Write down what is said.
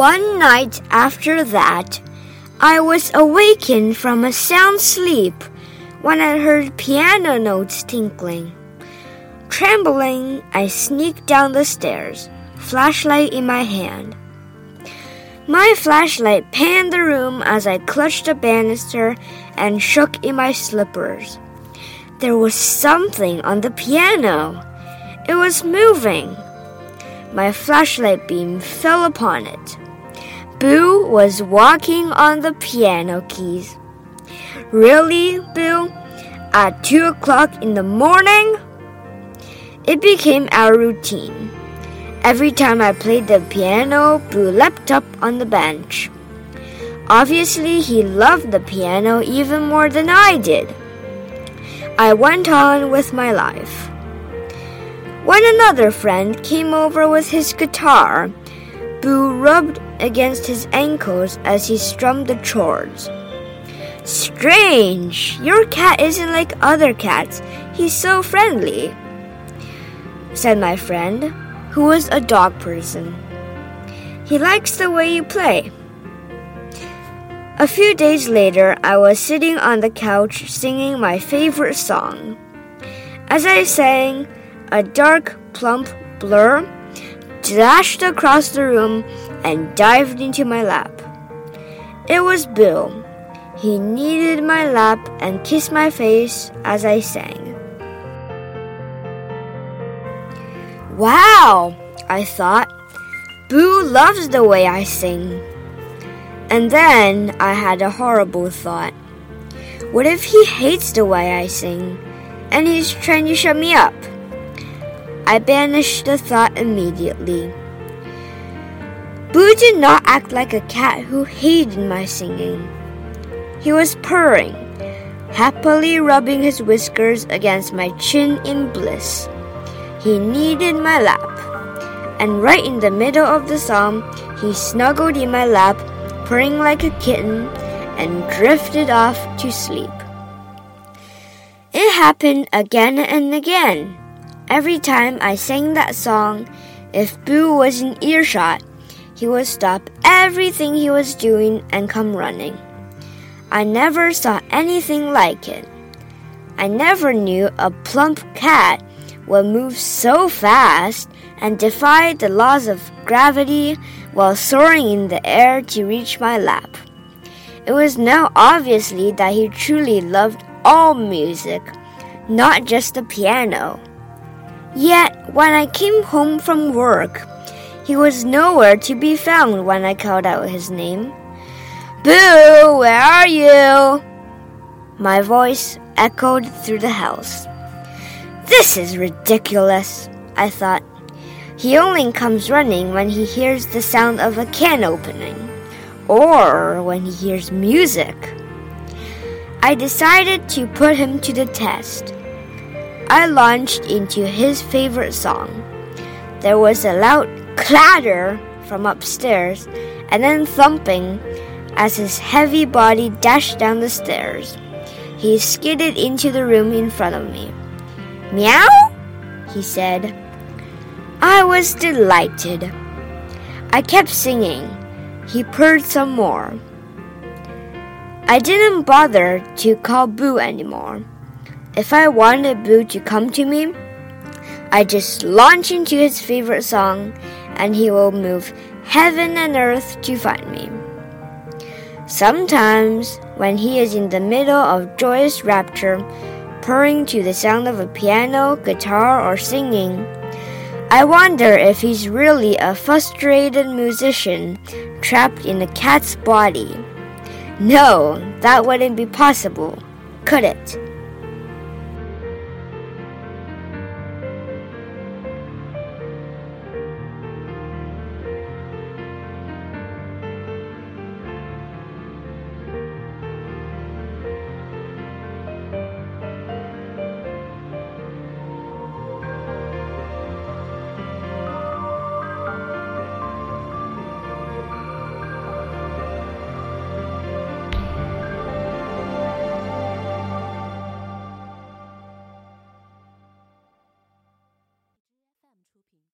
One night after that, I was awakened from a sound sleep when I heard piano notes tinkling. Trembling, I sneaked down the stairs, flashlight in my hand. My flashlight panned the room as I clutched a banister and shook in my slippers. There was something on the piano. It was moving. My flashlight beam fell upon it. Boo was walking on the piano keys. Really, Boo? At two o'clock in the morning? It became our routine. Every time I played the piano, Boo leapt up on the bench. Obviously, he loved the piano even more than I did. I went on with my life. When another friend came over with his guitar, Boo rubbed against his ankles as he strummed the chords. Strange, your cat isn't like other cats. He's so friendly, said my friend who was a dog person. He likes the way you play. A few days later, I was sitting on the couch singing my favorite song. As I sang, a dark, plump blur dashed across the room and dived into my lap. It was Boo. He kneaded my lap and kissed my face as I sang. Wow, I thought. Boo loves the way I sing. And then I had a horrible thought. What if he hates the way I sing and he's trying to shut me up? I banished the thought immediately. Boo did not act like a cat who hated my singing. He was purring, happily rubbing his whiskers against my chin in bliss. He kneaded my lap, and right in the middle of the song, he snuggled in my lap, purring like a kitten, and drifted off to sleep. It happened again and again. Every time I sang that song, if Boo was in earshot, he would stop everything he was doing and come running. I never saw anything like it. I never knew a plump cat would move so fast and defy the laws of gravity while soaring in the air to reach my lap. It was now obviously that he truly loved all music, not just the piano. Yet, when I came home from work, he was nowhere to be found when I called out his name. Boo, where are you? My voice echoed through the house. This is ridiculous, I thought. He only comes running when he hears the sound of a can opening, or when he hears music. I decided to put him to the test. I launched into his favorite song. There was a loud clatter from upstairs and then thumping as his heavy body dashed down the stairs. He skidded into the room in front of me. Meow? he said. I was delighted. I kept singing. He purred some more. I didn't bother to call Boo anymore. If I wanted Boo to come to me, I just launch into his favorite song and he will move heaven and earth to find me. Sometimes, when he is in the middle of joyous rapture, purring to the sound of a piano, guitar, or singing. I wonder if he's really a frustrated musician trapped in a cat's body. No, that wouldn't be possible, could it?